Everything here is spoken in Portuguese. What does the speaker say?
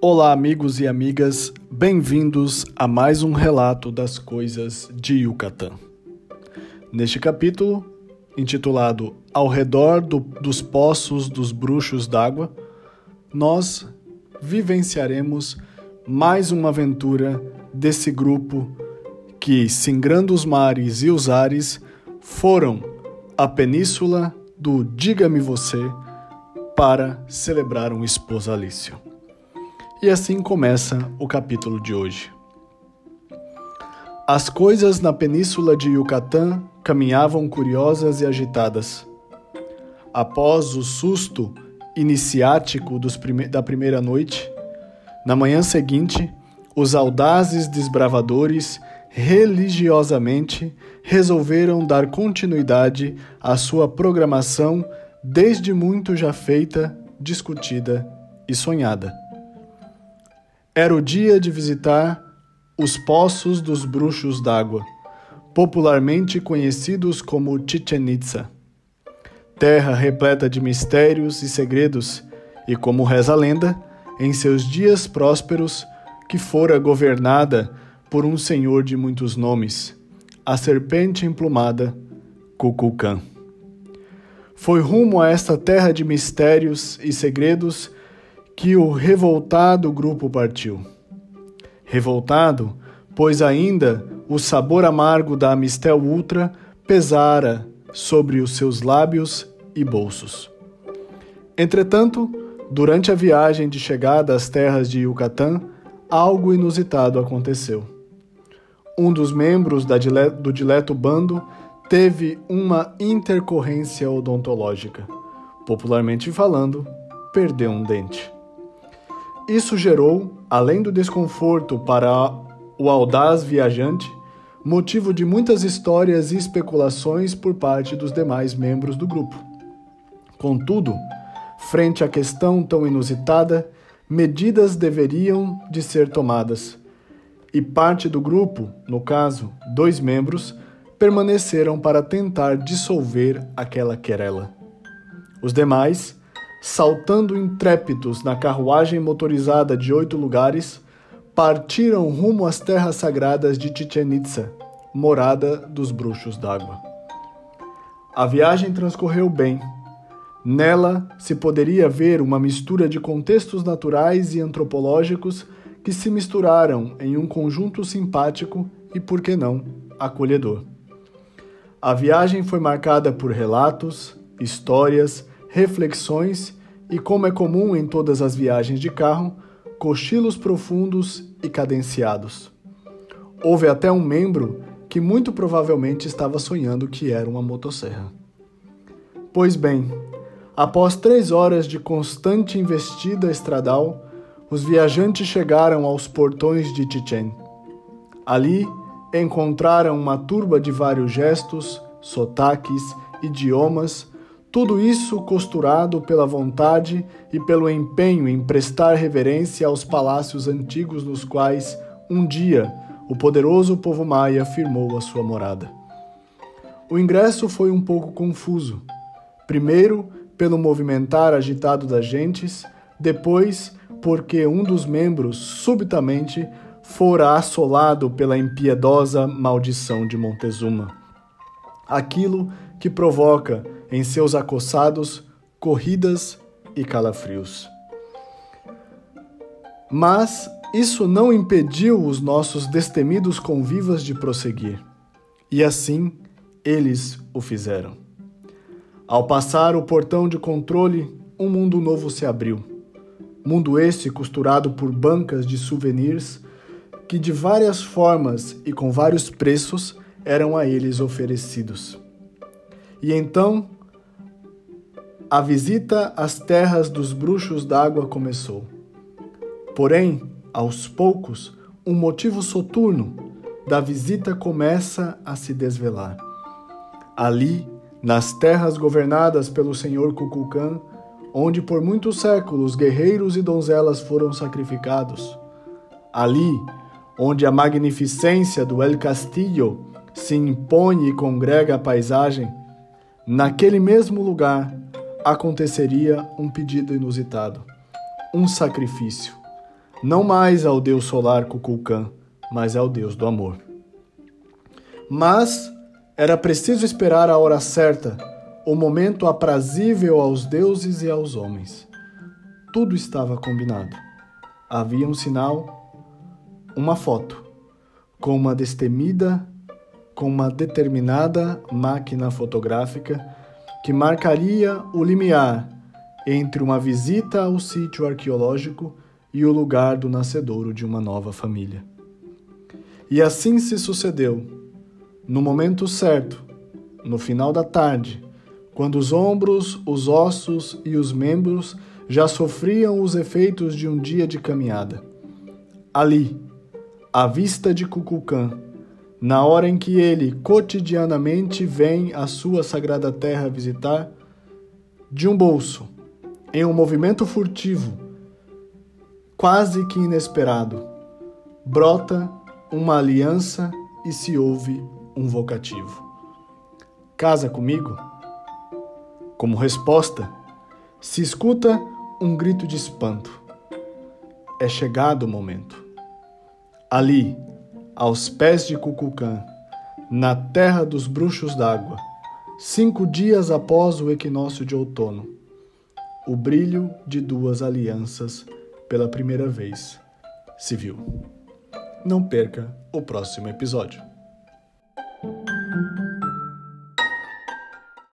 Olá, amigos e amigas, bem-vindos a mais um relato das coisas de Yucatán. Neste capítulo, intitulado Ao redor do, dos poços dos bruxos d'água, nós vivenciaremos mais uma aventura desse grupo que, singrando os mares e os ares, foram à península do Diga-me Você para celebrar um esposalício. E assim começa o capítulo de hoje. As coisas na península de Yucatán caminhavam curiosas e agitadas. Após o susto iniciático prime da primeira noite, na manhã seguinte, os audazes desbravadores religiosamente resolveram dar continuidade à sua programação desde muito já feita, discutida e sonhada. Era o dia de visitar os Poços dos Bruxos d'Água, popularmente conhecidos como Chichen Itza. Terra repleta de mistérios e segredos, e como reza a lenda, em seus dias prósperos, que fora governada por um senhor de muitos nomes, a serpente emplumada, Cuculcã. Foi rumo a esta terra de mistérios e segredos que o revoltado grupo partiu. Revoltado, pois ainda o sabor amargo da Amistel Ultra pesara sobre os seus lábios e bolsos. Entretanto, durante a viagem de chegada às terras de Yucatán, algo inusitado aconteceu. Um dos membros do dileto bando teve uma intercorrência odontológica. Popularmente falando, perdeu um dente. Isso gerou, além do desconforto para o audaz viajante, motivo de muitas histórias e especulações por parte dos demais membros do grupo. Contudo, frente à questão tão inusitada, medidas deveriam de ser tomadas. E parte do grupo, no caso, dois membros, permaneceram para tentar dissolver aquela querela. Os demais saltando intrépidos na carruagem motorizada de oito lugares, partiram rumo às terras sagradas de Chichen Itza, morada dos bruxos d'água. A viagem transcorreu bem. Nela se poderia ver uma mistura de contextos naturais e antropológicos que se misturaram em um conjunto simpático e, por que não, acolhedor. A viagem foi marcada por relatos, histórias, reflexões e, como é comum em todas as viagens de carro, cochilos profundos e cadenciados. Houve até um membro que muito provavelmente estava sonhando que era uma motosserra. Pois bem, após três horas de constante investida estradal, os viajantes chegaram aos portões de Chichen. Ali encontraram uma turba de vários gestos, sotaques, idiomas, tudo isso costurado pela vontade e pelo empenho em prestar reverência aos palácios antigos nos quais, um dia, o poderoso povo maia firmou a sua morada. O ingresso foi um pouco confuso. Primeiro, pelo movimentar agitado das gentes, depois, porque um dos membros, subitamente, fora assolado pela impiedosa maldição de Montezuma. Aquilo que provoca em seus acossados corridas e calafrios. Mas isso não impediu os nossos destemidos convivas de prosseguir, e assim eles o fizeram. Ao passar o portão de controle, um mundo novo se abriu. Mundo este costurado por bancas de souvenirs que de várias formas e com vários preços eram a eles oferecidos. E então a visita às terras dos bruxos d'água começou. Porém, aos poucos, um motivo soturno da visita começa a se desvelar. Ali, nas terras governadas pelo senhor Cuculcã, onde por muitos séculos guerreiros e donzelas foram sacrificados. Ali, onde a magnificência do El Castillo se impõe e congrega a paisagem, naquele mesmo lugar aconteceria um pedido inusitado, um sacrifício. não mais ao deus solar Kukulkan, mas ao deus do amor. Mas era preciso esperar a hora certa, o momento aprazível aos deuses e aos homens. Tudo estava combinado. Havia um sinal, uma foto, com uma destemida, com uma determinada máquina fotográfica que marcaria o limiar entre uma visita ao sítio arqueológico e o lugar do nascedouro de uma nova família. E assim se sucedeu. No momento certo, no final da tarde, quando os ombros, os ossos e os membros já sofriam os efeitos de um dia de caminhada. Ali, à vista de Cuculcã, na hora em que ele cotidianamente vem à sua sagrada terra visitar, de um bolso, em um movimento furtivo, quase que inesperado, brota uma aliança e se ouve um vocativo. Casa comigo? Como resposta, se escuta um grito de espanto. É chegado o momento. Ali, aos pés de Cuculcã, na terra dos bruxos d'água, cinco dias após o equinócio de outono, o brilho de duas alianças pela primeira vez se viu. Não perca o próximo episódio.